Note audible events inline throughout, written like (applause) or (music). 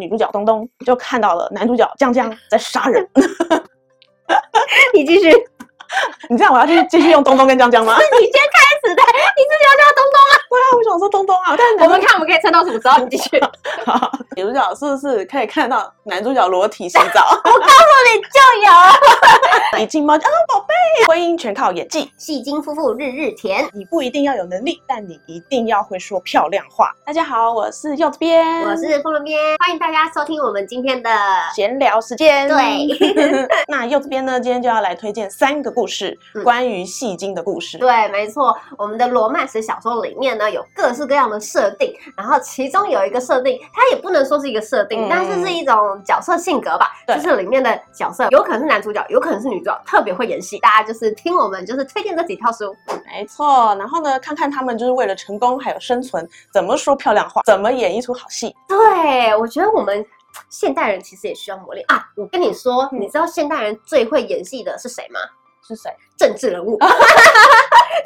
女主角东东就看到了男主角江江在杀人。你继续，(laughs) 你这样我要去继续用东东跟江江吗？是你先开始的，你自己要叫东东啊。对啊，我想说东东啊，但我们看我们可以撑到什么时候？你继续。(laughs) 好，女主角是不是可以看到男主角裸体洗澡？(laughs) 我告诉你就有。一进猫啊，宝贝，婚姻全靠演技，戏精夫妇日日甜。你不一定要有能力，但你一定要会说漂亮话。大家好，我是柚子边，我是风人编，欢迎大家收听我们今天的闲聊时间。对，那柚子边呢，今天就要来推荐三个故事，嗯、关于戏精的故事。对，没错，我们的罗曼史小说里面呢，有各式各样的设定，然后其中有一个设定，它也不能说是一个设定，嗯、但是是一种角色性格吧，对就是里面的角色有可能是男主角，有可能是女主角，特别会演戏。大家就是听我们就是推荐这几套书，没错。然后呢，看看他们就是为了成功还有生存，怎么说漂亮话，怎么演一出好戏。对，我觉得我们现代人其实也需要磨练啊。我跟你说，嗯、你知道现代人最会演戏的是谁吗？是谁？政治人物。(laughs)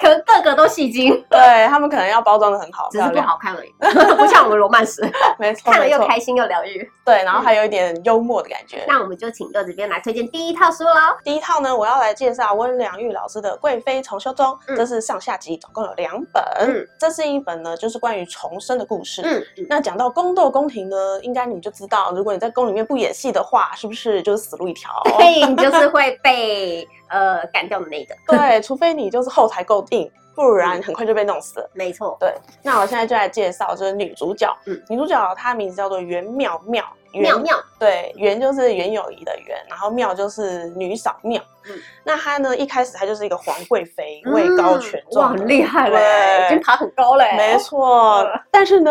可能个个都戏精，对他们可能要包装的很好，只是不好看而已，(laughs) 不像我们罗曼史，(laughs) 没错，看了又开心又疗愈，对，然后还有一点幽默的感觉。那我们就请柚子编来推荐第一套书喽。第一套呢，我要来介绍温良玉老师的《贵妃重修中》，这是上下集，总共有两本。嗯这是一本呢，就是关于重生的故事。嗯，那讲到宫斗宫廷呢，应该你们就知道，如果你在宫里面不演戏的话，是不是就是死路一条？对，你就是会被呃干掉的那个。对，除非你就是后台够硬。不然很快就被弄死了。没错，对。那我现在就来介绍，就是女主角。嗯，女主角她名字叫做袁妙妙。妙妙。对，袁就是袁咏仪的袁，然后妙就是女嫂妙。嗯，那她呢，一开始她就是一个皇贵妃，位高权重，哇，很厉害嘞，已经爬很高嘞。没错，但是呢。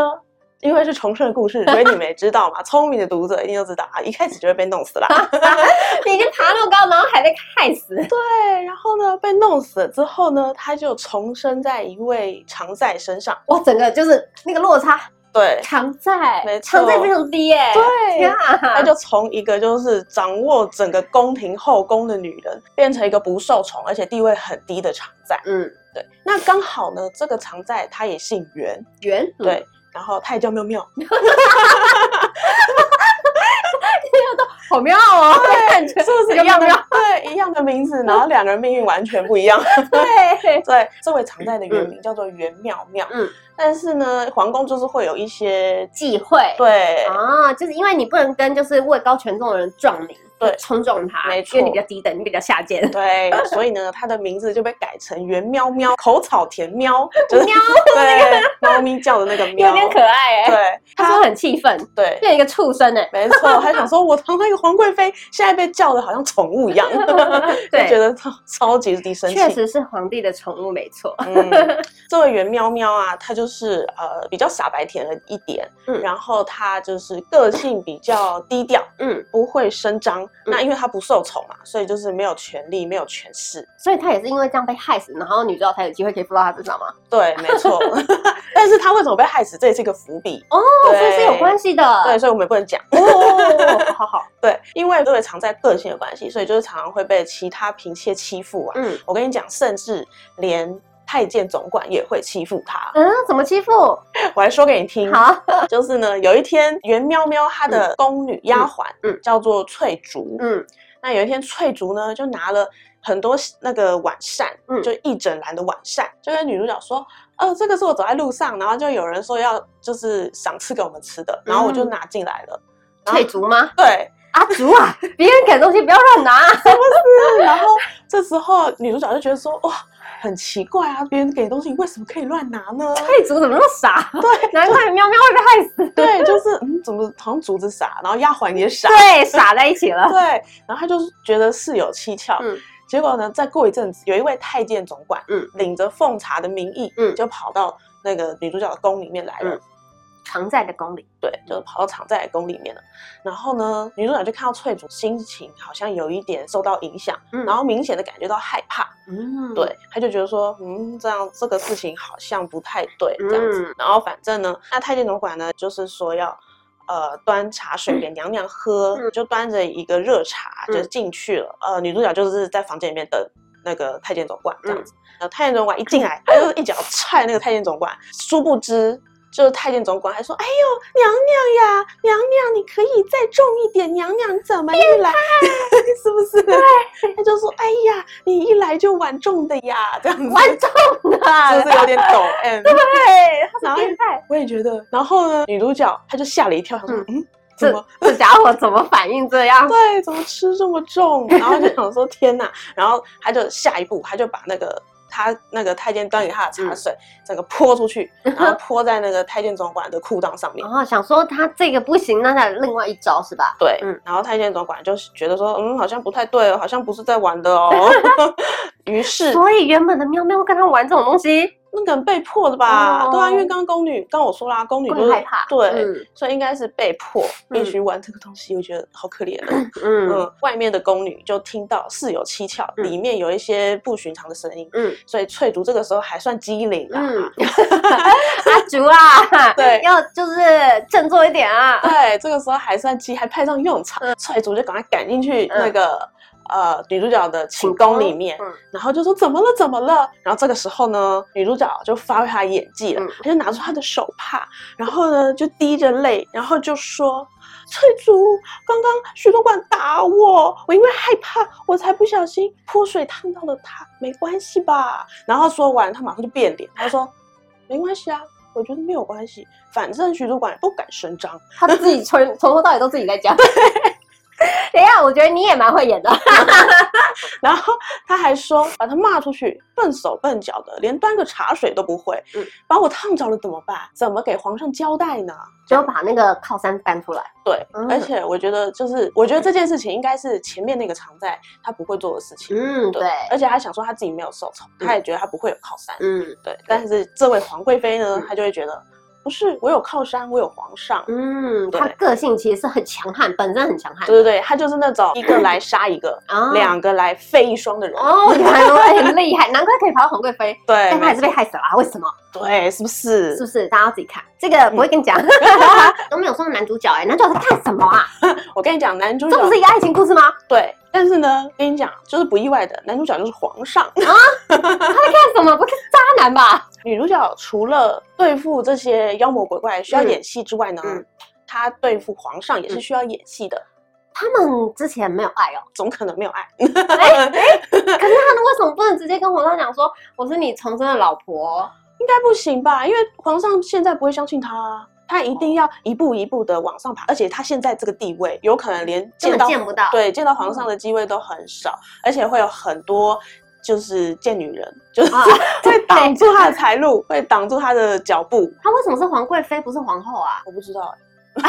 因为是重生的故事，(laughs) 所以你们也知道嘛。聪明的读者一定都知道啊，一开始就会被弄死了。(laughs) 你已经爬那么高，然后还被害死。(laughs) 对，然后呢，被弄死了之后呢，他就重生在一位常在身上。哇，整个就是那个落差。对，常在，没错，常在非常低耶。对，他就从一个就是掌握整个宫廷后宫的女人，变成一个不受宠而且地位很低的常在。嗯，对。那刚好呢，这个常在她也姓袁。袁，对。然后他也叫妙妙，哈好妙哦，对，是不是一样的？对，一样的名字，然后两个人命运完全不一样。对 (laughs) 对，这位常在的原名叫做袁妙妙。嗯，但是呢，皇宫就是会有一些忌讳。对啊，就是因为你不能跟就是位高权重的人撞名。对，冲撞他，没错，因为你比较低等，你比较下贱。对，(laughs) 所以呢，他的名字就被改成袁喵喵，口草田喵，(laughs) 就是喵，对，(laughs) 猫咪叫的那个喵，有点可爱哎。对，他说很气愤，对，变一个畜生哎，没错，他想说，我堂堂一个皇贵妃，现在被叫的好像宠物一样，对，觉得超超级低生气。确实是皇帝的宠物，没错。嗯，这位袁喵喵啊，他就是呃比较傻白甜了一点，嗯，然后他就是个性比较低调，嗯，不会声张。那因为他不受宠嘛，所以就是没有权利，没有权势，所以他也是因为这样被害死，然后女主角才有机会可以附到他身上吗？对，没错。(laughs) (laughs) 但是他为什么被害死，这也是一个伏笔哦，所以是有关系的。对，所以我们也不能讲。哦，好好。对，因为因为常在个性的关系，所以就是常常会被其他嫔妾欺负啊。嗯，我跟你讲，甚至连。太监总管也会欺负他，嗯，怎么欺负？(laughs) 我来说给你听。好，(laughs) 就是呢，有一天袁喵喵她的宫女丫鬟，嗯，叫做翠竹，嗯，那有一天翠竹呢就拿了很多那个晚膳，嗯，就一整篮的晚膳，就跟女主角说，呃，这个是我走在路上，然后就有人说要就是赏赐给我们吃的，然后我就拿进来了。翠竹吗？对，阿竹啊，别人给的东西不要乱拿，是不是？然后这时候女主角就觉得说，哇。很奇怪啊，别人给的东西为什么可以乱拿呢？翠竹怎么那么傻？对，难怪喵喵会被害死。(laughs) 对，就是嗯，怎么好像竹子傻，然后丫鬟也傻，对，傻在一起了。(laughs) 对，然后他就觉得事有蹊跷。嗯，结果呢，再过一阵子，有一位太监总管，嗯，领着奉茶的名义，嗯，就跑到那个女主角的宫里面来了。嗯常在的宫里，对，就跑到常在的宫里面了。然后呢，女主角就看到翠竹心情好像有一点受到影响，嗯，然后明显的感觉到害怕，嗯，对，她就觉得说，嗯，这样这个事情好像不太对，这样子。嗯，然后反正呢，那太监总管呢，就是说要，呃，端茶水给娘娘喝，嗯，就端着一个热茶就进去了。嗯，呃，女主角就是在房间里面等那个太监总管这样子。嗯，然后太监总管一进来，他就一脚踹那个太监总管，殊不知。就是太监总管还说：“哎呦，娘娘呀，娘娘，你可以再重一点，娘娘怎么一来，是不是？”对，他就说：“哎呀，你一来就玩重的呀，这样子玩重的，就是有点抖 (laughs) M。”对，他是变态，我也觉得。然后呢，女主角她就吓了一跳，她说：“嗯。”这这家伙怎么反应这样？(laughs) 对，怎么吃这么重？然后就想说天哪！然后他就下一步，他就把那个他那个太监端给他的茶水，整个泼出去，(laughs) 然后泼在那个太监总管的裤裆上面。然后想说他这个不行，那他另外一招是吧？对，嗯。然后太监总管就觉得说，嗯，好像不太对哦，好像不是在玩的哦。(laughs) 于是，所以原本的喵喵跟他玩这种东西。那可能被迫的吧，对啊，因为刚刚宫女，刚我说啦，宫女就是害怕，对，所以应该是被迫必须玩这个东西。我觉得好可怜啊，嗯，外面的宫女就听到事有蹊跷，里面有一些不寻常的声音，嗯，所以翠竹这个时候还算机灵啊，(laughs) 阿竹啊，(laughs) 对，要就是振作一点啊，对，这个时候还算机，还派上用场，翠竹就赶快赶进去那个。呃，女主角的寝宫里面，嗯、然后就说怎么了？怎么了？然后这个时候呢，女主角就发挥她的演技了，嗯、她就拿出她的手帕，然后呢就滴着泪，然后就说：“翠竹，刚刚徐主管打我，我因为害怕，我才不小心泼水烫到了他，没关系吧？”然后说完，她马上就变脸，她说：“没关系啊，我觉得没有关系，反正徐主管也不敢声张，(laughs) 他自己从从头到尾都自己在讲。”对。等一下，我觉得你也蛮会演的。(laughs) (laughs) 然后他还说，把他骂出去，笨手笨脚的，连端个茶水都不会。嗯，把我烫着了怎么办？怎么给皇上交代呢？就把那个靠山搬出来。对，嗯、而且我觉得，就是我觉得这件事情应该是前面那个常在他不会做的事情。嗯，对。而且他想说他自己没有受宠，他也觉得他不会有靠山。嗯，对。但是这位皇贵妃呢，她就会觉得。不是，我有靠山，我有皇上。嗯，他个性其实是很强悍，本身很强悍。对对对，他就是那种一个来杀一个，(clears throat) 两个来废一双的人。哦，原来很厉害，难怪可以跑到皇贵妃。对，但他还是被害死了，为什么？对，是不是？是不是？大家要自己看，这个不会跟你讲，(laughs) 都没有说男主角哎，男主角在干什么啊？(laughs) 我跟你讲，男主角这不是一个爱情故事吗？对，但是呢，跟你讲，就是不意外的，男主角就是皇上啊。他在干什么？不是渣男吧？(laughs) 女主角除了对付这些妖魔鬼怪需要演戏之外呢，她对付皇上也是需要演戏的。他们之前没有爱哦，总可能没有爱。哎哎，(laughs) 可是他们为什么不能直接跟皇上讲说我是你重生的老婆？应该不行吧？因为皇上现在不会相信他，他一定要一步一步的往上爬，而且他现在这个地位，有可能连见到见不到，对，见到皇上的机会都很少，而且会有很多。就是贱女人，就是、啊、会 (laughs) 挡住他的财路，会挡住他的脚步。他为什么是皇贵妃，不是皇后啊？我不知道，(laughs)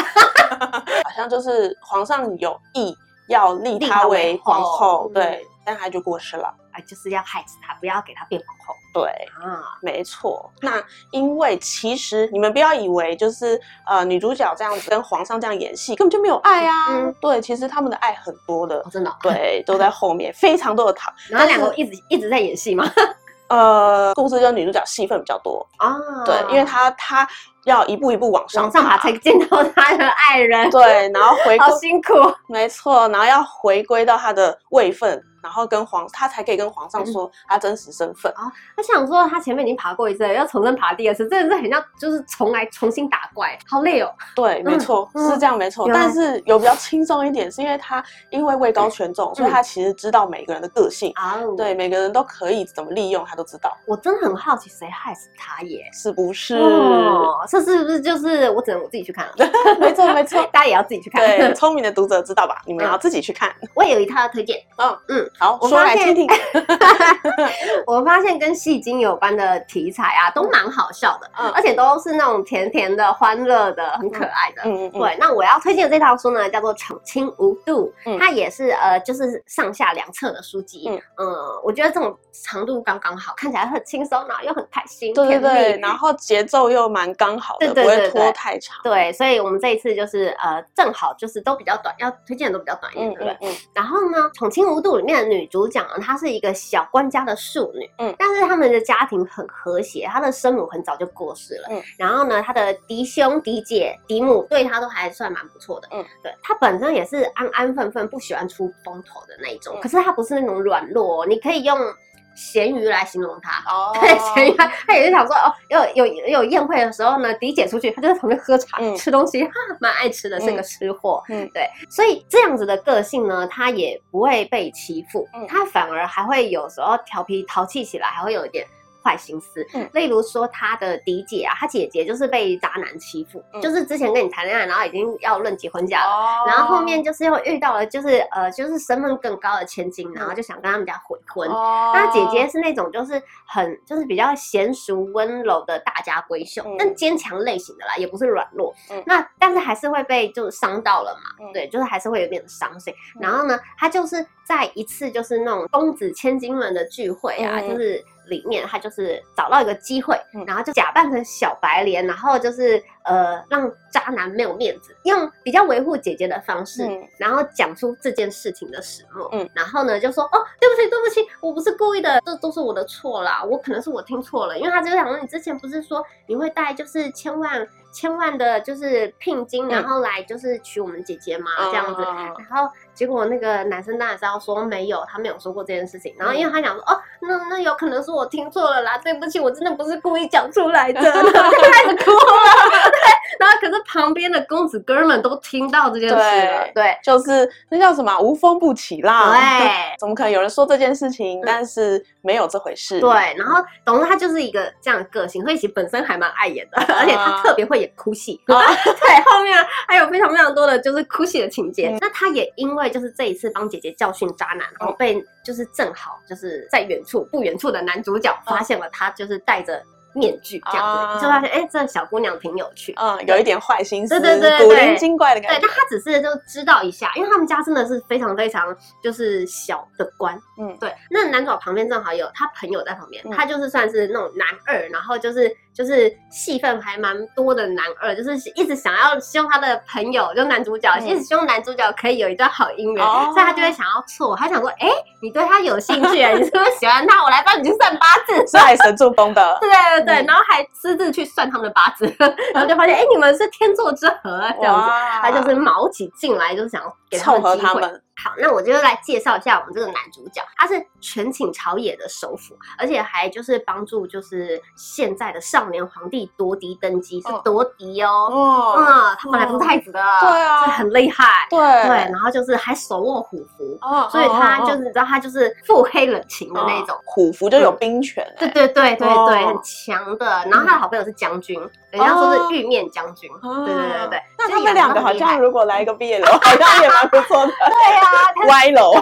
好像就是皇上有意要立她为皇后，对，嗯、但她就过世了。就是要害死她，不要给她变皇后。对啊，没错。那因为其实你们不要以为就是呃女主角这样子跟皇上这样演戏，根本就没有爱啊。嗯，对，其实他们的爱很多的，真的。对，都在后面，非常多的糖。然后两个一直一直在演戏吗？(laughs) 呃，故事就女主角戏份比较多啊。对，因为她她要一步一步往上，爬才见到她的爱人。对，然后回好辛苦。没错，然后要回归到她的位分。然后跟皇，他才可以跟皇上说他真实身份啊。他想说他前面已经爬过一次，要重新爬第二次，真的是很像就是重来重新打怪，好累哦。对，没错，是这样没错。但是有比较轻松一点，是因为他因为位高权重，所以他其实知道每个人的个性啊。对，每个人都可以怎么利用，他都知道。我真的很好奇，谁害死他耶？是不是？哦，这是不是就是我只能我自己去看了？(laughs) 没错没错，(laughs) 大家也要自己去看。对，(laughs) 聪明的读者知道吧？你们要自己去看。我也有一套推荐。嗯嗯，好，我说来听听。(laughs) 我发现跟戏精有关的题材啊，都蛮好笑的，嗯，而且都是那种甜甜的、欢乐的、很可爱的。嗯嗯，对。那我要推荐的这套书呢，叫做《宠亲无度》，它也是呃，就是上下两册的书籍。嗯，我觉得这种长度刚刚好，看起来很轻松，然后又很开心。对对对，然后节奏又蛮刚好的，不会拖太长。对，所以我们这一次就是呃，正好就是都比较短，要推荐的都比较短一点，对不对？嗯。然后呢，《宠亲无度》里面的女主角呢，她是一个小官家的庶女，嗯，但是他们的家庭很和谐，她的生母很早就过世了，嗯，然后呢，她的嫡兄嫡姐嫡母对她都还算蛮不错的，嗯，对，她本身也是安安分分，不喜欢出风头的那一种，可是她不是那种软弱，你可以用咸鱼来形容他。哦，对，(laughs) 咸鱼，他也是想说，哦，有有有宴会的时候呢，迪姐出去，他就在旁边喝茶、嗯、吃东西，(laughs) 哈，蛮爱吃的，是个吃货。嗯，对，所以这样子的个性呢，他也不会被欺负，嗯、他反而还会有时候调皮淘气起来，还会有一点。坏心思，嗯，例如说他的嫡姐啊，他姐姐就是被渣男欺负，嗯，就是之前跟你谈恋爱，然后已经要论及婚嫁了，哦，然后后面就是又遇到了，就是呃，就是身份更高的千金，然后就想跟他们家悔婚。哦，那姐姐是那种就是很就是比较娴熟温柔的大家闺秀，嗯，但坚强类型的啦，也不是软弱。嗯，那但是还是会被就是伤到了嘛，嗯，对，就是还是会有点伤心。嗯，然后呢，他就是在一次就是那种公子千金们的聚会啊，嗯，就是。里面他就是找到一个机会，然后就假扮成小白莲，然后就是呃让渣男没有面子，用比较维护姐姐的方式，嗯、然后讲出这件事情的始末，嗯，然后呢就说哦对不起对不起，我不是故意的，这都是我的错啦，我可能是我听错了，因为他就想说你之前不是说你会带就是千万千万的就是聘金，然后来就是娶我们姐姐嘛，嗯、这样子，然后。结果那个男生当然是要说没有，他没有说过这件事情。然后因为他讲说，哦，那那有可能是我听错了啦，对不起，我真的不是故意讲出来的，(laughs) 然后就开始哭了。对，然后可是旁边的公子哥们都听到这件事了，对，对就是那叫什么无风不起浪，对，(laughs) 怎么可能有人说这件事情，但是没有这回事？对，然后总之他就是一个这样的个性，所以其实本身还蛮爱演的，而且他特别会演哭戏，(laughs) 对，后面还有非常非常多的就是哭戏的情节。那他也因为。就是这一次帮姐姐教训渣男，然后被就是正好就是在远处不远处的男主角发现了他，就是带着面具这样子，就发现哎，这小姑娘挺有趣，嗯，有一点坏心思，对对对，古灵精怪的感觉。对，但她只是就知道一下，因为他们家真的是非常非常就是小的官，嗯，对。那男主角旁边正好有他朋友在旁边，他就是算是那种男二，然后就是。就是戏份还蛮多的男二，就是一直想要希望他的朋友，就男主角，嗯、一直希望男主角可以有一段好姻缘，哦、所以他就会想要错。他想说，哎、欸，你对他有兴趣，(laughs) 你是不是喜欢他？我来帮你去算八字，是海神助攻的。(laughs) 对对对，嗯、然后还私自去算他们的八字，然后就发现，哎、欸，你们是天作之合，这样子，他就是卯起劲来，就想要给他们机会。凑合他们。好，那我就来介绍一下我们这个男主角，他是权倾朝野的首辅，而且还就是帮助就是现在的少年皇帝夺嫡登基，是夺嫡哦，哦，嗯，他本来不是太子的，对啊，很厉害，对对，然后就是还手握虎符，哦，所以他就是你知道他就是腹黑冷情的那种，虎符就有兵权，对对对对对，很强的。然后他的好朋友是将军，人家说是玉面将军，对对对对。那他们两个好像如果来一个 BL，好像也蛮不错的，(laughs) 对呀。(laughs) 歪楼，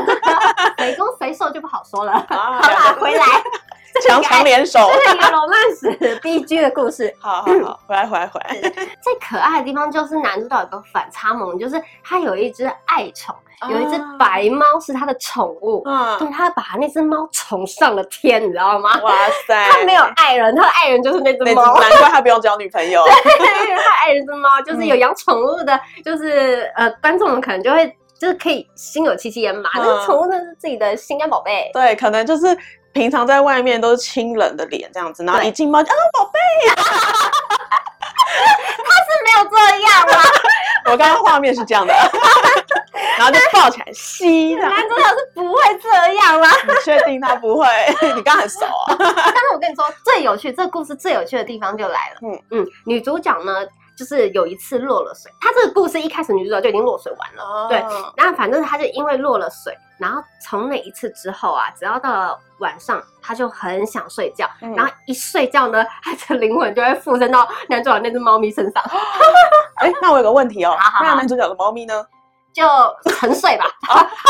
谁攻谁受就不好说了。好啦，回来，(laughs) 强强联手，(laughs) 这是一个罗曼史 B G 的故事。好好好，回来回来回来。最可爱的地方就是男主角有个反差萌，就是他有一只爱宠，有一只白猫是他的宠物。嗯，对，他把那只猫宠上了天，你知道吗？哇塞，他没有爱人，他的爱人就是那只猫，难怪他不用交女朋友。对，他爱人是猫，就是有养宠物的，就是呃，观众们可能就会。就是可以心有戚戚焉嘛，那宠物真的是自己的心肝宝贝。对，可能就是平常在外面都是清冷的脸这样子，然后一进猫就啊宝贝，他是没有这样啦。(laughs) 我刚刚画面是这样的，(laughs) 然后就抱起来吸。男主角是不会这样啦。你确定他不会？(laughs) 你刚很熟啊。但是我跟你说，最有趣，这个故事最有趣的地方就来了。嗯嗯，女主角呢？就是有一次落了水，他这个故事一开始女主角就已经落水完了，oh. 对。然后反正他就因为落了水，然后从那一次之后啊，只要到了晚上，他就很想睡觉，嗯、然后一睡觉呢，他的灵魂就会附身到男主角那只猫咪身上。哎、欸，那我有个问题哦，那男主角的猫咪呢？就沉睡吧，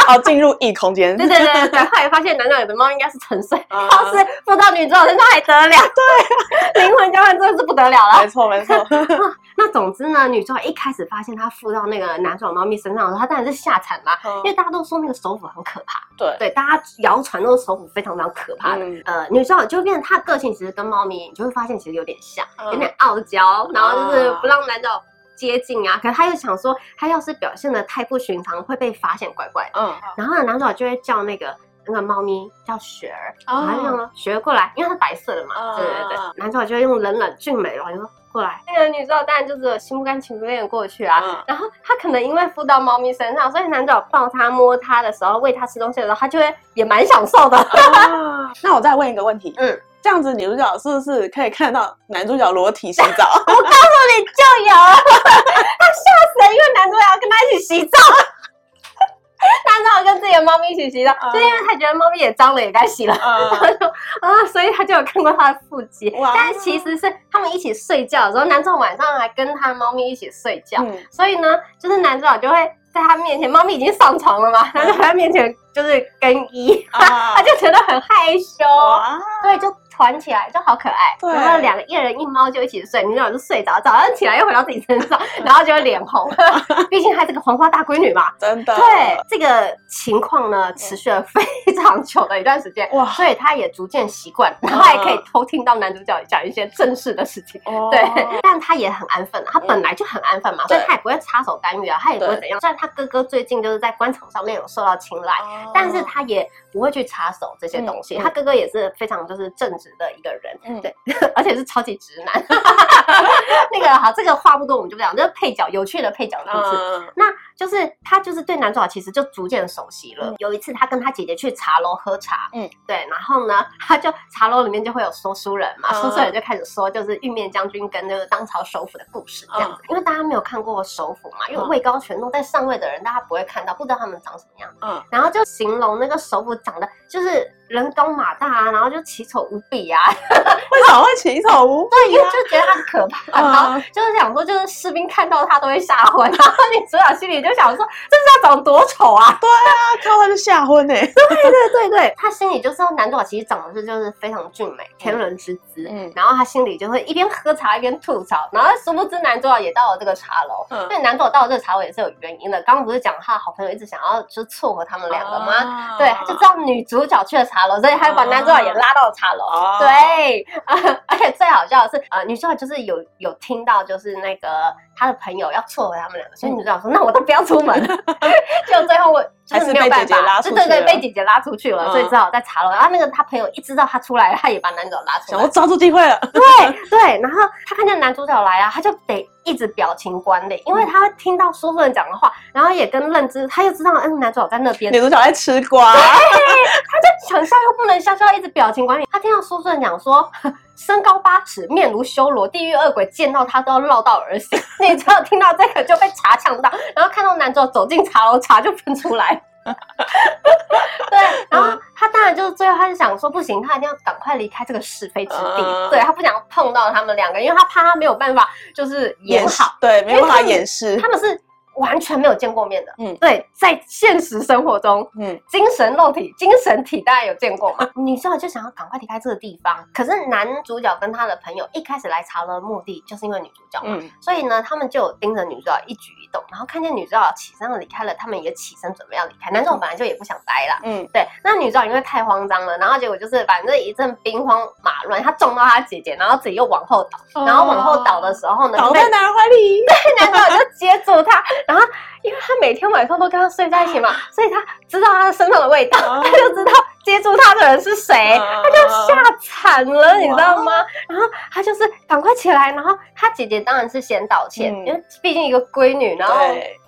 好，(laughs) 进入异空间。对对对对，后来发现男主角的猫应该是沉睡，要是附到女主角身上还得了？对，灵魂交换真的是不得了了。没错没错。(laughs) 那总之呢，女主角一开始发现她附到那个男主角猫咪身上的时候，她当然是吓惨了，因为大家都说那个手斧很可怕。对对，大家谣传那个手斧非常非常可怕的。呃，女主角就变成她个性其实跟猫咪，你就会发现其实有点像，有点傲娇，然后就是不让男主角。接近啊，可是他又想说，他要是表现的太不寻常，会被发现怪怪的。嗯，然后呢，男主角就会叫那个那个猫咪叫雪儿，然后就说雪儿过来，因为它是白色的嘛，对对对，男主角就会用冷冷俊美的话就说过来，那个女主角当然就是心不甘情不愿过去啊，然后他可能因为附到猫咪身上，所以男主角抱他摸他的时候，喂他吃东西的时候，他就会也蛮享受的。(laughs) 那我再问一个问题，嗯。这样子女主角是不是可以看到男主角裸体洗澡？(laughs) 我告诉你就有，他吓死了，因为男主角要跟他一起洗澡，男主角跟自己的猫咪一起洗澡，就、uh, 因为他觉得猫咪也脏了，也该洗了，然后就啊，所以他就有看过他的腹肌。但其实是他们一起睡觉的时候，男主角晚上还跟他的猫咪一起睡觉，嗯、所以呢，就是男主角就会在他面前，猫咪已经上床了嘛，男主角在他面前就是更衣，uh. (laughs) 他就觉得很害羞，uh. 对，就。团起来就好可爱，对。然后两个一人一猫就一起睡，女主就睡着，早上起来又回到自己身上，(laughs) 然后就会脸红，(laughs) 毕竟还是个黄花大闺女嘛，真的。对这个情况呢，持续了非常久的一段时间，哇，所以她也逐渐习惯，然后还可以偷听到男主角讲一些正事的事情，哇对。但她也很安分，她本来就很安分嘛，嗯、所以她也不会插手干预啊，她也不会怎样。虽然她哥哥最近就是在官场上面有受到青睐，哦、但是她也不会去插手这些东西。她、嗯、哥哥也是非常就是正直的一个人，嗯，对，(laughs) 而且是超级直男。(laughs) 那个好，这个话不多，我们就不讲。这个配角，有趣的配角故事，嗯、那就是他就是对男主角其实就逐渐熟悉了。嗯、有一次，他跟他姐姐去茶楼喝茶，嗯，对，然后呢，他就茶楼里面就会有说书人嘛，说书人就开始说就是玉面将军跟那个当朝首辅的故事这样子。嗯、因为大家没有看过首辅嘛，因为位高权重在上位的人，大家不会看到，不知道他们长什么样。嗯，然后就形容那个首辅长得就是。人高马大啊，然后就奇丑无比啊！(laughs) 为什么会奇丑无比？对，因为就觉得他很可怕，然后就是想说，就是士兵看到他都会吓昏，然后女主角心里就想说，这是要长多丑啊？对啊，看到他就吓昏 (laughs) 哎！对对对对，他心里就知道男主角其实长得是就是非常俊美，天伦之姿。嗯，然后他心里就会一边喝茶一边吐槽，然后殊不知男主角也到了这个茶楼。嗯，因为男主角到了这个茶楼也是有原因的。刚刚不是讲他好朋友一直想要就是撮合他们两个吗？对，他就知道女主角去了茶楼，所以他就把男主角也拉到了茶楼。哦、对、呃，而且最好笑的是，呃，女主角就是有有听到，就是那个他的朋友要撮合他们两个，所以女主角说：“嗯、那我都不要出门。(laughs) ”就最后我就是没有办法，对对对，被姐姐拉出去了，嗯、所以只好在茶楼。然后那个他朋友一知道他出来了，他也把男主角拉出来，我抓住机会了。对对，然后他看见男主角来啊，他就得。一直表情管理，因为他听到说书人讲的话，然后也跟认知，他又知道，嗯，男主角在那边，女主角在吃瓜，对，他就想笑又不能笑，笑一直表情管理。他听到说书人讲说，(laughs) 身高八尺，面如修罗，地狱恶鬼见到他都要绕道而行。你只要听到这个就被茶呛到，然后看到男主角走进茶楼，茶就喷出来。(laughs) 对，然后他当然就是最后，他就想说不行，他一定要赶快离开这个是非之地。Uh, 对，他不想碰到他们两个，因为他怕他没有办法就是演好，对，没有办法掩饰。他们是。完全没有见过面的，嗯，对，在现实生活中，嗯，精神肉体、精神体大家有见过吗？女主角就想要赶快离开这个地方，可是男主角跟他的朋友一开始来查的目的就是因为女主角嘛，嗯，所以呢，他们就有盯着女主角一举一动，然后看见女主角起身要离开了，他们也起身准备要离开。男主角本来就也不想待了，嗯，对，那女主角因为太慌张了，然后结果就是反正一阵兵荒马乱，她撞到她姐姐，然后自己又往后倒，然后往后倒的时候呢，倒在男人怀里，(laughs) 对，男主角就接住她。然后，因为她每天晚上都跟他睡在一起嘛，所以她知道他身上的味道，他就知道接住他的人是谁，他就吓惨了，你知道吗？然后他就是赶快起来，然后他姐姐当然是先道歉，因为毕竟一个闺女，然后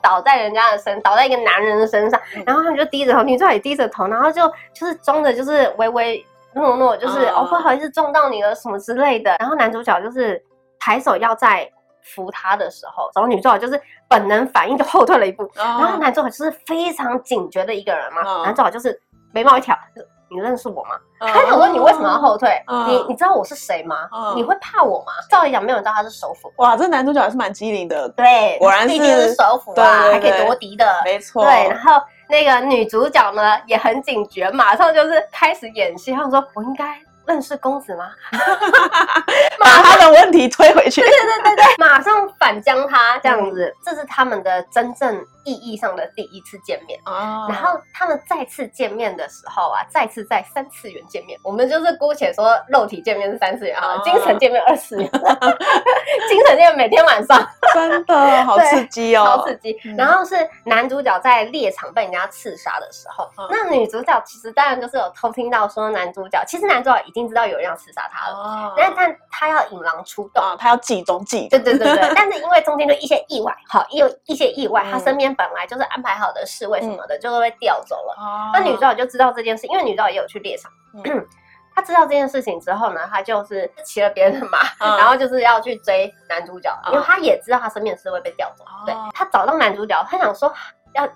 倒在人家的身，倒在一个男人的身上，然后他们就低着头，女主角也低着头，然后就就是装的就是唯唯诺诺，就是哦不好意思撞到你了什么之类的，然后男主角就是抬手要在。扶他的时候，然后女主角就是本能反应就后退了一步，然后男主角就是非常警觉的一个人嘛。男主角就是眉毛一挑，你认识我吗？他想说你为什么要后退？你你知道我是谁吗？你会怕我吗？照理讲没有人知道他是首辅。哇，这男主角还是蛮机灵的。对，果然是首辅啊，还可以夺嫡的。没错。对，然后那个女主角呢也很警觉，马上就是开始演戏。他说我应该。认识公子吗？(laughs) 把他的问题推回去。对对对对对，(laughs) 马上反将他这样子，这是他们的真正意义上的第一次见面。哦。然后他们再次见面的时候啊，再次在三次元见面。我们就是姑且说肉体见面是三次元啊，精神见面二次元。(laughs) 精神见面每天晚上，真的好刺激哦，好刺激。然后是男主角在猎场被人家刺杀的时候，那女主角其实当然就是有偷听到说男主角，其实男主角已经知道有人要刺杀他了，但但他要引狼出洞，他要计中计。对对对对，(laughs) 但是因为中间就一些意外，好，有一些意外，他身边本来就是安排好的侍卫什么的，就都被调走了。那女主角就知道这件事，因为女主角也有去猎场。他知道这件事情之后呢，他就是骑了别人的马，然后就是要去追男主角，因为他也知道他身边的侍卫被调走。对，他找到男主角，他想说要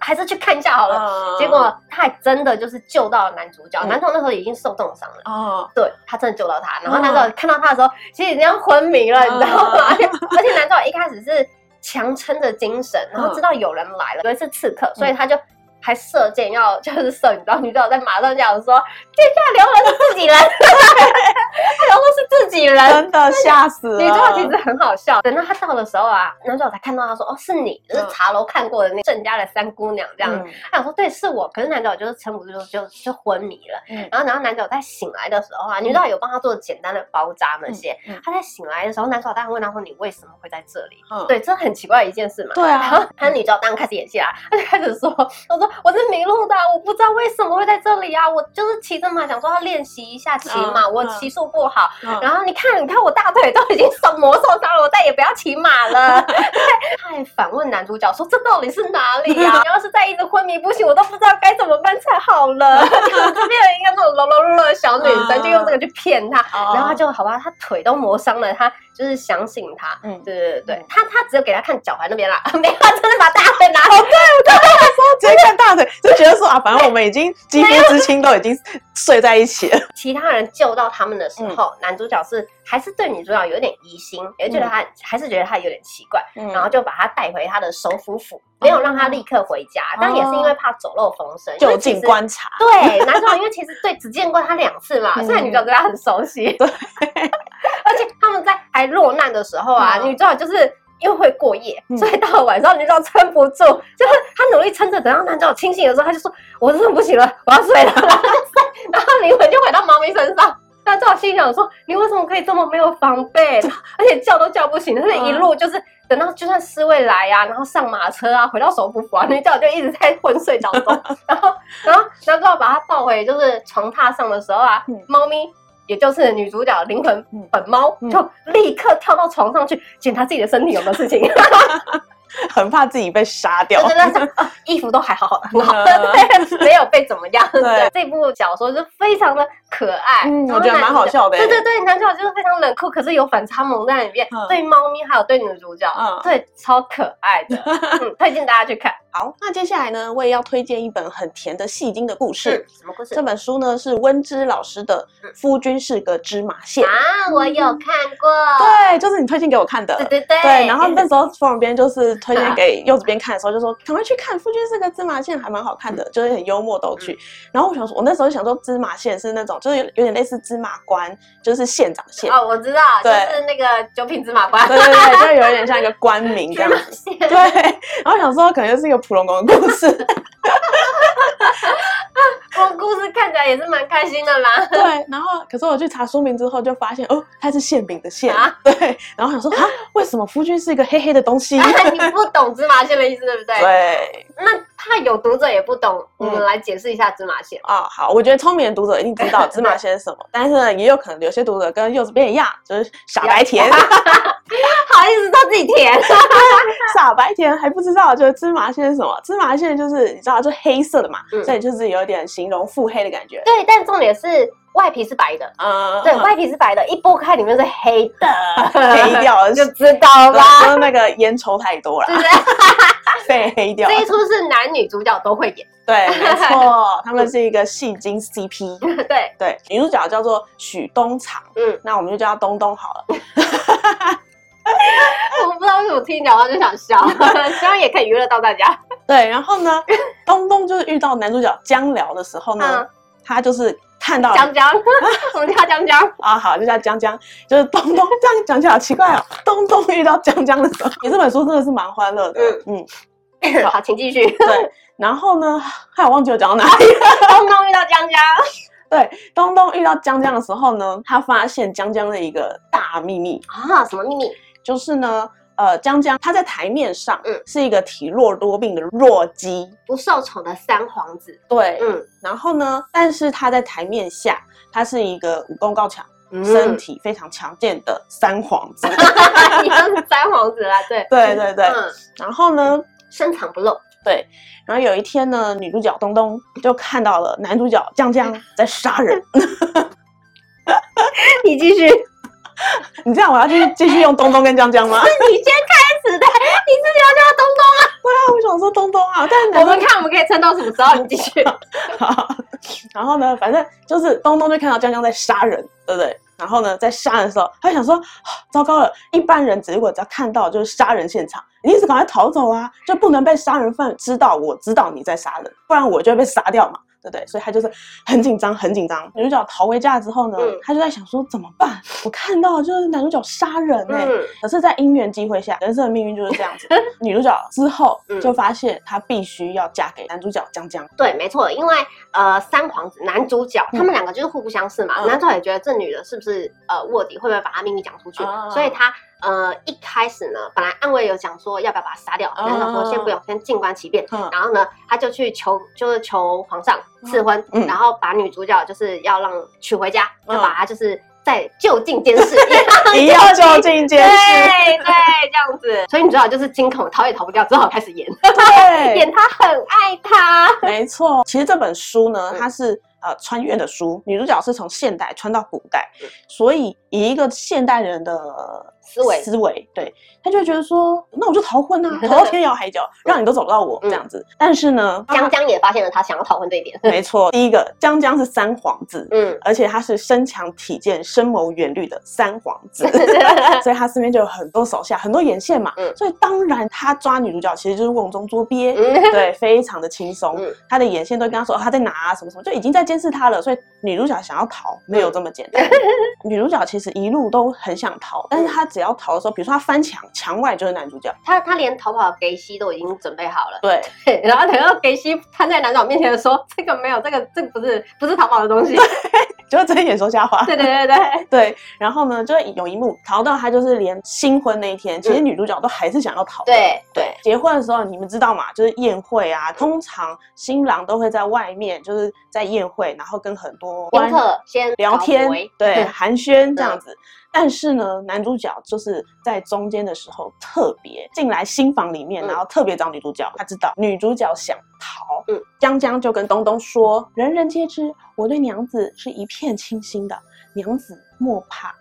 还是去看一下好了。结果他还真的就是救到了男主角，男主角那时候已经受重伤了。哦，对，他真的救到他。然后那时候看到他的时候，其实已经要昏迷了，你知道吗？而且而且男主角一开始是强撑着精神，然后知道有人来了，以为是刺客，所以他就。还射箭要就是射，你知道女主角在马上讲说，天下留人是自己人，他流的是自己人，真的吓死了。女主角其实很好笑，等到他到的时候啊，男主角才看到他说，哦，是你，就是茶楼看过的那郑家的三姑娘这样。嗯、他想说，对，是我。可是男主角就是撑不住，就就昏迷了。嗯、然后然后男主角在醒来的时候啊，女主角有帮他做简单的包扎那些。他在醒来的时候，男主角当然问他说，你为什么会在这里？嗯、对，这很奇怪的一件事嘛。对啊。然后他女主角当然开始演戏啦，他就开始说，他说。我是迷路的，我不知道为什么会在这里啊！我就是骑着马，想说要练习一下骑马，我骑术不好。然后你看，你看我大腿都已经受磨受伤了，我再也不要骑马了。(laughs) 对，他还反问男主角说：“这到底是哪里呀？你要是再一直昏迷不醒，我都不知道该怎么办才好了。(laughs) ”就变了一个那种柔柔弱弱的小女生，就用这个去骗他，然后他就好吧，他腿都磨伤了，他就是相信他。嗯，对对对，他他只有给他看脚踝那边啦，(laughs) 没有，真的把大腿拿。哦，对，我刚刚说直接看大腿。就觉得说啊，反正我们已经肌肤之亲都已经睡在一起了。(laughs) 其他人救到他们的时候，男主角是还是对女主角有点疑心，也觉得他还是觉得他有点奇怪，然后就把他带回他的首府府，没有让他立刻回家，但也是因为怕走漏风声，就近观察。对，男主角因为其实对只见过他两次嘛，(laughs) 所以女主角对他很熟悉。对，(laughs) 而且他们在还落难的时候啊，女主角就是。因为会过夜，所以到了晚上你知道撑不住，(laughs) 就是他努力撑着，等到男主角清醒的时候，他就说：“我真的不行了，我要睡了。(laughs) ”然后灵魂就回到猫咪身上。(laughs) 那主角心想说：“你为什么可以这么没有防备？而且叫都叫不醒，但是一路就是等到就算侍卫来啊，然后上马车啊，回到首府府啊，女主角就一直在昏睡当中。然后，然后男主角把他抱回就是床榻上的时候啊，猫咪。”也就是女主角灵魂本猫，就立刻跳到床上去检查自己的身体有没有事情，(laughs) 很怕自己被杀掉。(laughs) 衣服都还好好的，很好，对，(laughs) 没有被怎么样。对，这部小说是非常的可爱，我觉得蛮好笑的。对对对，男主角就是非常冷酷，可是有反差萌在里面。对猫咪还有对女主角，对，超可爱的，推荐大家去看。好，那接下来呢，我也要推荐一本很甜的戏精的故事。什么故事？这本书呢是温之老师的《夫君是个芝麻线》啊，我有看过。对，就是你推荐给我看的。对对对。对，然后那时候风人编就是推荐给柚子边看的时候，就说赶快去看《夫君是个芝麻线》，还蛮好看的，就是很幽默逗趣。然后我想说，我那时候想说芝麻线是那种，就是有有点类似芝麻官，就是县长线。哦，我知道，就是那个九品芝麻官。对对对，就有一点像一个官名 (laughs) 这样子。对，然后想说可能是一个。普龙宫的故事，我故事看起来也是蛮开心的啦。对，然后可是我去查书名之后，就发现哦，它是馅饼的馅。啊、对，然后想说啊，为什么夫君是一个黑黑的东西？啊、(laughs) 你不懂芝麻馅的意思，对不对？对。那怕有读者也不懂，我们来解释一下芝麻馅啊、嗯哦。好，我觉得聪明的读者一定知道 (laughs) 芝麻馅是什么，但是呢，也有可能有些读者跟柚子编一样，就是傻白甜。(laughs) 好意思说自己甜，(laughs) 傻白甜还不知道，就是芝麻馅是什么？芝麻馅就是你知道，就黑色的嘛，嗯、所以就是有点形容腹黑的感觉。对，但重点是外皮是白的，嗯，对，外皮是白的，一剥开里面是黑的，黑掉了。就知道了，就是那个烟抽太多了，被黑掉。这一出是男女主角都会演，对，没错，(laughs) 他们是一个戏精 CP，(laughs) 对。对，女主角叫做许东藏，嗯，那我们就叫她东东好了。(laughs) 我不知道为什么听讲话就想笑，希望也可以娱乐到大家。对，然后呢，东东就是遇到男主角江辽的时候呢，嗯、他就是看到江江，我们叫江江。啊，好，就叫江江，就是东东，这样讲起来好奇怪哦。东东遇到江江的时候，你这本书真的是蛮欢乐的，嗯。嗯，(laughs) 好，请继续。对，然后呢，还有忘记我讲到哪里？(laughs) 东东遇到江江，(laughs) 对，东东遇到江江的时候呢，他发现江江的一个大秘密啊，什么秘密？就是呢。呃，江江他在台面上，嗯，是一个体弱多病的弱鸡，不受宠的三皇子。对，嗯，然后呢，但是他在台面下，他是一个武功高强、嗯、身体非常强健的三皇子。一样是三皇子啦，对，对对对。嗯，然后呢，深藏不露。对，然后有一天呢，女主角东东就看到了男主角江江在杀人。(laughs) 你继续。(laughs) 你这样，我要继续继续用东东跟江江吗？是 (laughs) 你先开始的，你自己要叫东东啊？对啊，我想说东东啊，但我们看我们可以撑到什么时候？你继续。好，然后呢，反正就是东东就看到江江在杀人，对不对？然后呢，在杀人的时候，他想说，糟糕了，一般人只如果只要看到就是杀人现场，你一直赶快逃走啊，就不能被杀人犯知道我知道你在杀人，不然我就会被杀掉嘛。对对，所以他就是很紧张，很紧张。女主角逃回家之后呢，嗯、他就在想说怎么办？我看到就是男主角杀人哎、欸，嗯、可是，在因缘机会下，人生的命运就是这样子。(laughs) 女主角之后就发现她必须要嫁给男主角江江。对，没错，因为呃，三皇子男主角他们两个就是互不相识嘛。嗯、男主角也觉得这女的是不是呃卧底，会不会把她秘密讲出去？嗯、所以他。呃，一开始呢，本来暗卫有讲说要不要把他杀掉，然后说先不用，先静观其变。嗯、然后呢，他就去求，就是求皇上赐婚，嗯、然后把女主角就是要让娶回家，嗯、要把她就是在就近监视，(laughs) 一样就近监视，对对，这样子。所以女主角就是惊恐，逃也逃不掉，只好开始演，(laughs) 演他很爱他。没错，其实这本书呢，它是。呃，穿越的书，女主角是从现代穿到古代，嗯、所以以一个现代人的思维思维，对，他就会觉得说，那我就逃婚啊，(laughs) 逃到天涯海角，让你都找不到我、嗯、这样子。但是呢，江江也发现了他想要逃婚这一点。没错，第一个江江是三皇子，嗯，而且他是身强体健、深谋远虑的三皇子，(laughs) 所以他身边就有很多手下，很多眼线嘛，嗯，所以当然他抓女主角其实就是瓮中捉鳖，嗯、对，非常的轻松，嗯、他的眼线都跟他说、哦、他在哪啊，什么什么，就已经在监视他了，所以女主角想要逃没有这么简单。(laughs) 女主角其实一路都很想逃，但是她只要逃的时候，比如说他翻墙，墙外就是男主角，他他连逃跑的给息都已经准备好了。对，(laughs) 然后等到给息摊在男主角面前的时候，这个没有，这个这个不是不是逃跑的东西，(laughs) 就是睁眼说瞎话。(laughs) 对对对对对。然后呢，就有一幕逃到他就是连新婚那一天，其实女主角都还是想要逃。对对。结婚的时候你们知道吗？就是宴会啊，通常新郎都会在外面，就是在宴会，然后跟很多。宾客先聊天，对，寒暄这样子。但是呢，男主角就是在中间的时候特别进来新房里面，然后特别找女主角。他知道女主角想逃，嗯，江江就跟东东说：“人人皆知，我对娘子是一片倾心的，娘子莫怕。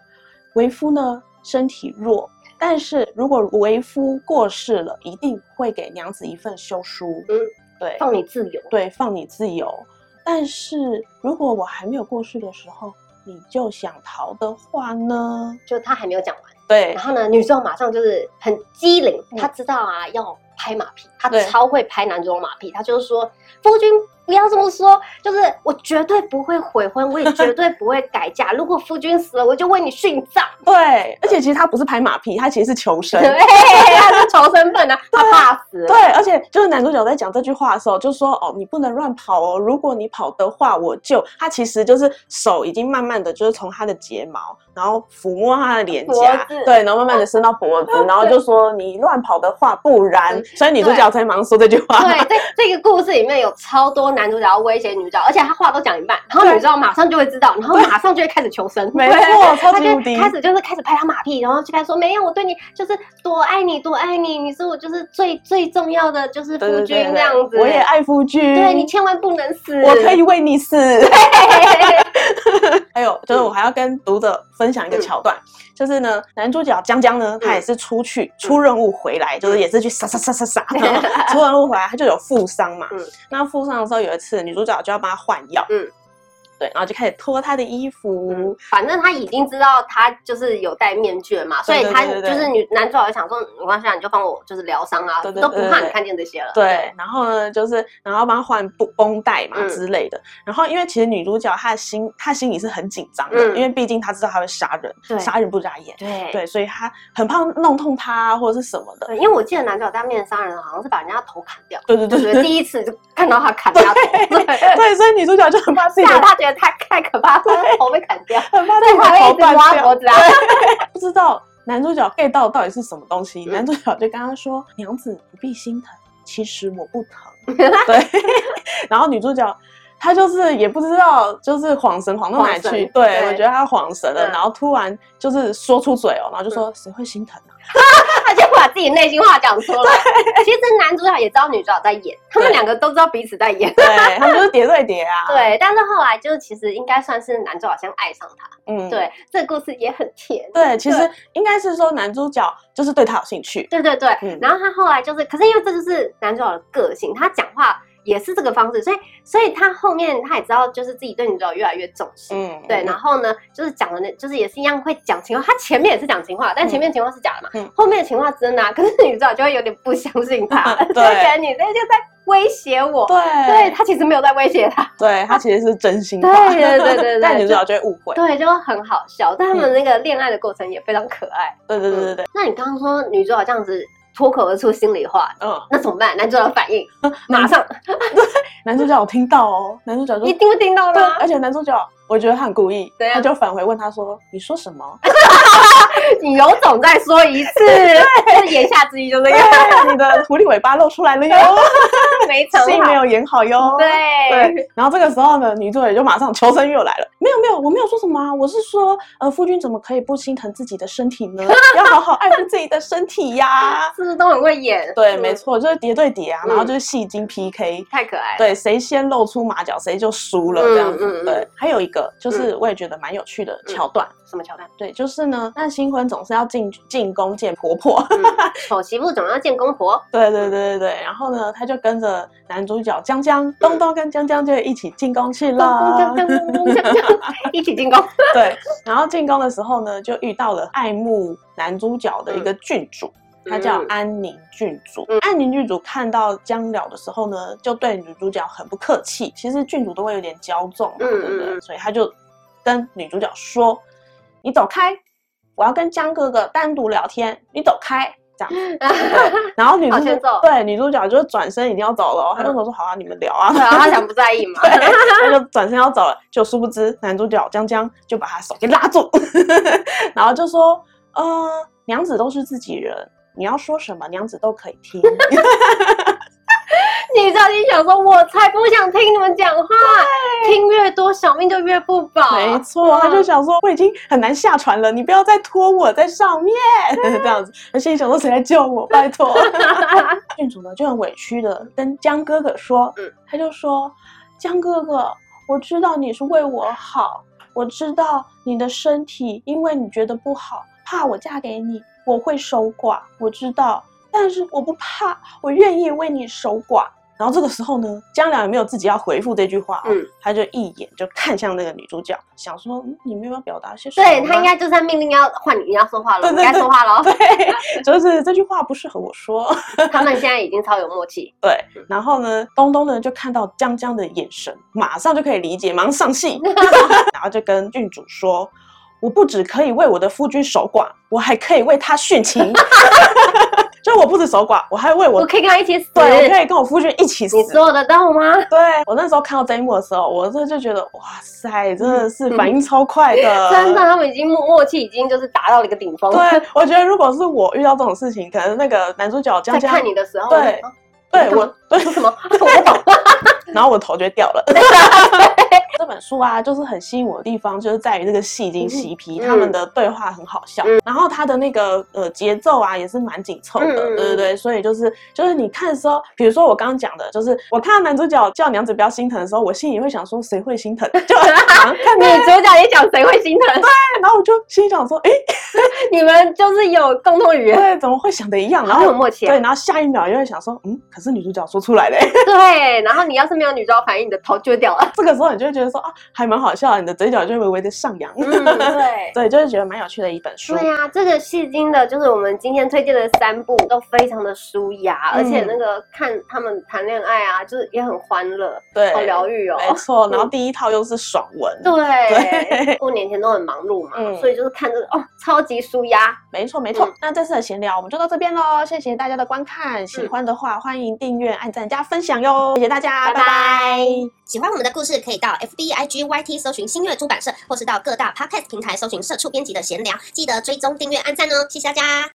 为夫呢身体弱，但是如果为夫过世了，一定会给娘子一份休书。嗯，对，放你自由，对，放你自由。”但是如果我还没有过世的时候，你就想逃的话呢？就他还没有讲完，对。然后呢，女主角马上就是很机灵，她知道啊，要拍马屁，她超会拍男主角马屁，他就是说，夫君。不要这么说，就是我绝对不会悔婚，我也绝对不会改嫁。如果夫君死了，我就为你殉葬。对，而且其实他不是拍马屁，他其实是求生。对，(laughs) 他是求生本啊，他怕死。对，而且就是男主角在讲这句话的时候，就说哦，你不能乱跑哦，如果你跑的话，我就他其实就是手已经慢慢的就是从他的睫毛，然后抚摸他的脸颊，对，然后慢慢的伸到脖子，然后就说你乱跑的话，不然，所以女主角才忙说这句话。对，这 (laughs) 这个故事里面有超多。男主角要威胁女主角，而且他话都讲一半，然后女主角马上就会知道，然后马上就会开始求生。没错，他就开始就是开始拍他马屁，然后就开始说：“没有，我对你就是多爱你，多爱你，你是我就是最最重要的就是夫君这样子。”我也爱夫君，对，你千万不能死，我可以为你死。(laughs) (laughs) 还有就是我还要跟读者分享一个桥段，就是呢，男主角江江呢，他也是出去出任务回来，就是也是去杀杀杀杀杀，(laughs) 出任务回来他就有负伤嘛。嗯。那负伤的时候有一次女主角就要帮他换药，嗯，对，然后就开始脱他的衣服，嗯、反正他已经知道他就是有戴面具了嘛，所以他就是女男主角就想说，没关系，你就帮我就是疗伤啊，都不怕你看见这些了。对，然后呢，就是然后帮他换绷绷带嘛之类的，然后因为其实女主角她的心，她心里是很紧张的，因为毕竟她知道他会杀人，杀人不眨眼，对。对，所以她很怕弄痛他或者是什么的。对，因为我记得男主角当面杀人好像是把人家头砍掉，对对对对，第一次就看到他砍人家头，对，所以女主角就很怕自己，他觉得太太可怕，头被砍掉，(laughs) 头刮脖子啊。(laughs) 不知道男主角 get 到到底是什么东西，男主角就跟他说：“娘子不必心疼，其实我不疼。(laughs) ”对，然后女主角。他就是也不知道，就是恍神晃到哪去。对，对我觉得他恍神了，然后突然就是说出嘴哦，然后就说：“谁会心疼啊？” (laughs) 他就把自己内心话讲出来。其实男主角也知道女主角在演，他们两个都知道彼此在演。对，他们就是叠对叠啊。(laughs) 对，但是后来就是其实应该算是男主角先爱上他。嗯，对，这个故事也很甜。对，其实应该是说男主角就是对他有兴趣。对对对，然后他后来就是，可是因为这就是男主角的个性，他讲话。也是这个方式，所以所以他后面他也知道，就是自己对女主角越来越重视，嗯，对，然后呢，就是讲的那，就是也是一样会讲情话。他前面也是讲情话，但前面情话是假的嘛，嗯，后面的情话真的啊。(laughs) 可是女主角就会有点不相信他，(laughs) 就觉得你这就在威胁我，对，对他其实没有在威胁他，对他其实是真心，对对对 (laughs) 对，但女主角就会误会，对，就很好笑。但他们那个恋爱的过程也非常可爱，对对对对对。那你刚刚说女主角这样子。脱口而出心里话，嗯，那怎么办？男主角反应，(laughs) 马上，(laughs) 对男主角有听到哦，男主角就一定会听到的，而且男主角。我觉得他很故意，他就返回问他说：“你说什么？(laughs) 你有种再说一次。”对，言下之意就这样，你的狐狸尾巴露出来了哟，(laughs) 没成，戏没有演好哟。对对，然后这个时候呢，女主角就马上求生欲又来了。没有没有，我没有说什么啊，我是说，呃，夫君怎么可以不心疼自己的身体呢？(laughs) 要好好爱护自己的身体呀，是不是都很会演？对，没错，就是叠对叠啊，然后就是戏精 PK，太可爱。对，谁先露出马脚，谁就输了这样子。对，还有一个。就是我也觉得蛮有趣的桥段，什么桥段？对，就是呢，那新婚总是要进进宫见婆婆，丑 (laughs) 媳妇总要见公婆。对对对对对，然后呢，他就跟着男主角江江东东跟江江就一起进宫去了，江江 (laughs) 东江江一起进宫。对，然后进宫的时候呢，就遇到了爱慕男主角的一个郡主。他叫安宁郡主，嗯、安宁郡主看到江了的时候呢，就对女主角很不客气。其实郡主都会有点骄纵嘛，嗯、对不对？所以他就跟女主角说：“你走开，我要跟江哥哥单独聊天，你走开。”这样子。(laughs) 然后女主角对女主角就转身已经要走了，他就说：“好啊，你们聊啊。嗯”他想 (laughs) 不在意嘛，他就转身要走了，就殊不知男主角江江就把他手给拉住，(laughs) 然后就说：“呃，娘子都是自己人。”你要说什么，娘子都可以听。(laughs) 你知道你想说，我才不想听你们讲话，听越多，小命就越不保。没错，他就想说，我已经很难下船了，你不要再拖我在上面，(laughs) 这样子。他心里想说，谁来救我？拜托。(laughs) 郡主呢就很委屈的跟江哥哥说，嗯，他就说，江哥哥，我知道你是为我好，我知道你的身体，因为你觉得不好，怕我嫁给你。我会守寡，我知道，但是我不怕，我愿意为你守寡。然后这个时候呢，江良也没有自己要回复这句话，嗯，他就一眼就看向那个女主角，想说，嗯，你没有要表达些什么？对，他应该就在命令要换你，你要说话了，你该说话了。对，就是这句话不适合我说。(laughs) 他们现在已经超有默契。对，然后呢，东东呢就看到江江的眼神，马上就可以理解，马上上戏 (laughs) (laughs) 然后就跟郡主说。我不只可以为我的夫君守寡，我还可以为他殉情。(laughs) 就我不止守寡，我还为我，我可以跟他一起死。对，我可以跟我夫君一起死。你做得到吗？对，我那时候看到这一幕的时候，我这就觉得哇塞，真的是反应超快的。(laughs) 真的，他们已经默默契已经就是达到了一个顶峰。对，我觉得如果是我遇到这种事情，可能那个男主角江江在看你的时候，对，对我对什么，我不懂，(laughs) 然后我头就掉了。这本书啊，就是很吸引我的地方，就是在于这个戏精嬉皮，他们的对话很好笑，然后他的那个呃节奏啊也是蛮紧凑的，对对对，所以就是就是你看的时候，比如说我刚刚讲的，就是我看到男主角叫娘子不要心疼的时候，我心里会想说谁会心疼？(laughs) 就看 (laughs) 女主角也讲谁会心疼，对，然后我就心想说，哎，(laughs) 你们就是有共同语言，对，怎么会想的一样？然后很默契，对，然后下一秒又会想说，嗯，可是女主角说出来的，对，然后你要是没有女主角反应，你的头就掉了，这个时候你就会觉得。觉得说啊，还蛮好笑的，你的嘴角就会微微的上扬。嗯，对，(laughs) 对，就是觉得蛮有趣的一本书。对呀、啊，这个戏精的，就是我们今天推荐的三部都非常的舒压，嗯、而且那个看他们谈恋爱啊，就是也很欢乐，对，好疗愈哦。没错，(laughs) 然后第一套又是爽文，对，对过年前都很忙碌嘛，嗯、所以就是看这个哦，超级舒压。没错，没错。嗯、那这次的闲聊我们就到这边喽，谢谢大家的观看，喜欢的话、嗯、欢迎订阅、按赞、加分享哟，谢谢大家，拜拜。拜拜喜欢我们的故事，可以到 B I G Y T 搜寻新月出版社，或是到各大 Podcast 平台搜寻社畜编辑的闲聊，记得追踪、订阅、按赞哦，谢谢大家。